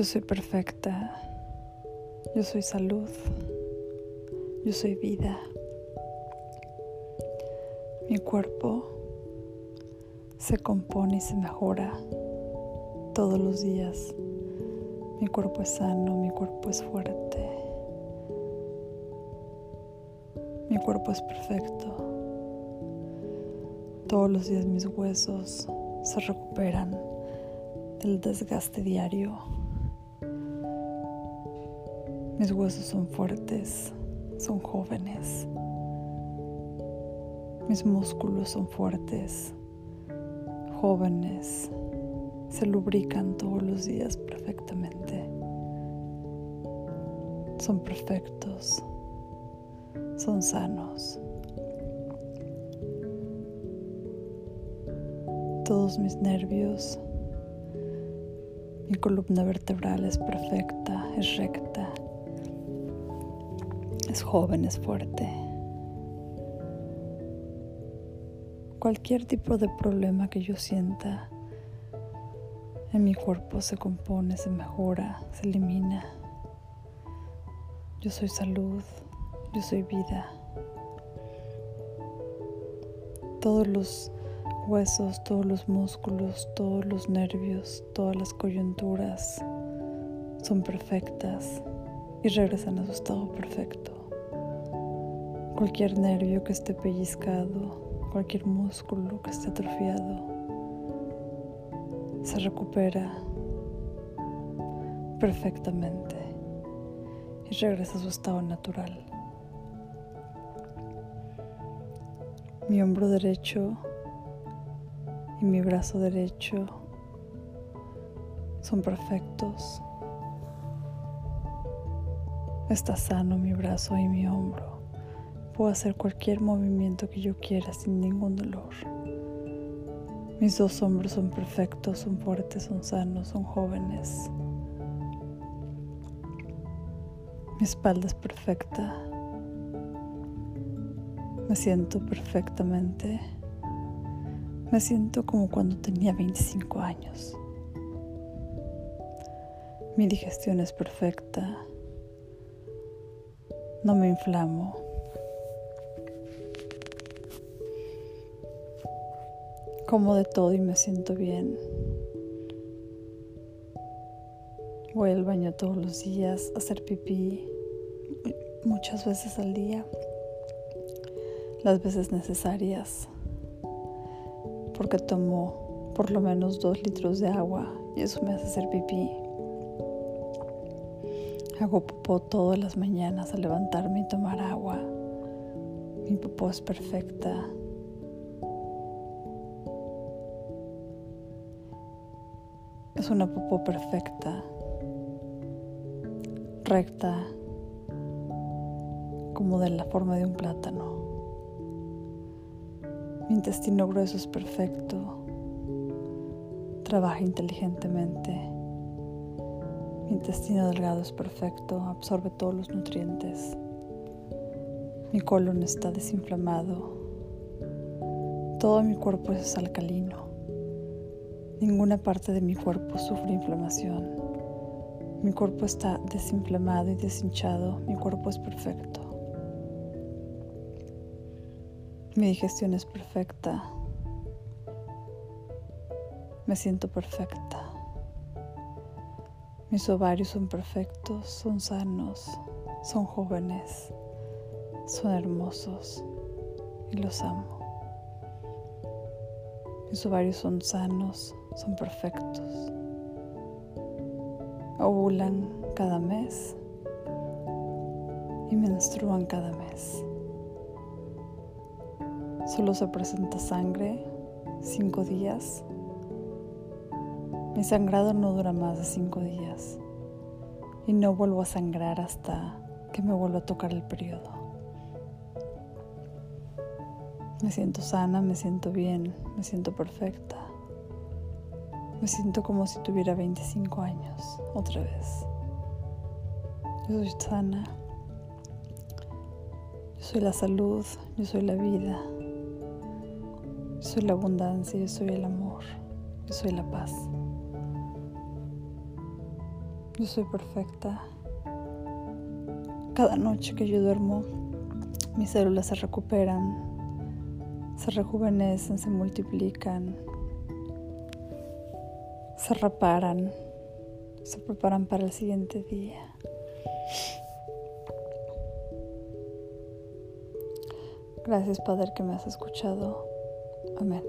Yo soy perfecta. Yo soy salud. Yo soy vida. Mi cuerpo se compone y se mejora todos los días. Mi cuerpo es sano, mi cuerpo es fuerte. Mi cuerpo es perfecto. Todos los días mis huesos se recuperan del desgaste diario. Mis huesos son fuertes, son jóvenes. Mis músculos son fuertes, jóvenes, se lubrican todos los días perfectamente. Son perfectos, son sanos. Todos mis nervios, mi columna vertebral es perfecta, es recta, es joven, es fuerte. Cualquier tipo de problema que yo sienta en mi cuerpo se compone, se mejora, se elimina. Yo soy salud, yo soy vida. Todos los huesos, todos los músculos, todos los nervios, todas las coyunturas son perfectas y regresan a su estado perfecto. Cualquier nervio que esté pellizcado, cualquier músculo que esté atrofiado, se recupera perfectamente y regresa a su estado natural. Mi hombro derecho y mi brazo derecho son perfectos. Está sano mi brazo y mi hombro. Puedo hacer cualquier movimiento que yo quiera sin ningún dolor. Mis dos hombros son perfectos, son fuertes, son sanos, son jóvenes. Mi espalda es perfecta. Me siento perfectamente. Me siento como cuando tenía 25 años. Mi digestión es perfecta. No me inflamo. Como de todo y me siento bien. Voy al baño todos los días a hacer pipí muchas veces al día, las veces necesarias, porque tomo por lo menos dos litros de agua y eso me hace hacer pipí. Hago popó todas las mañanas al levantarme y tomar agua. Mi popó es perfecta, Una popó perfecta, recta, como de la forma de un plátano. Mi intestino grueso es perfecto, trabaja inteligentemente. Mi intestino delgado es perfecto, absorbe todos los nutrientes. Mi colon está desinflamado. Todo mi cuerpo es alcalino. Ninguna parte de mi cuerpo sufre inflamación. Mi cuerpo está desinflamado y deshinchado. Mi cuerpo es perfecto. Mi digestión es perfecta. Me siento perfecta. Mis ovarios son perfectos, son sanos, son jóvenes, son hermosos y los amo. Mis ovarios son sanos, son perfectos. Ovulan cada mes y menstruan cada mes. Solo se presenta sangre cinco días. Mi sangrado no dura más de cinco días y no vuelvo a sangrar hasta que me vuelva a tocar el periodo. Me siento sana, me siento bien, me siento perfecta. Me siento como si tuviera 25 años, otra vez. Yo soy sana. Yo soy la salud, yo soy la vida. Yo soy la abundancia, yo soy el amor, yo soy la paz. Yo soy perfecta. Cada noche que yo duermo, mis células se recuperan, se rejuvenecen, se multiplican, se reparan, se preparan para el siguiente día. Gracias Padre que me has escuchado. Amén.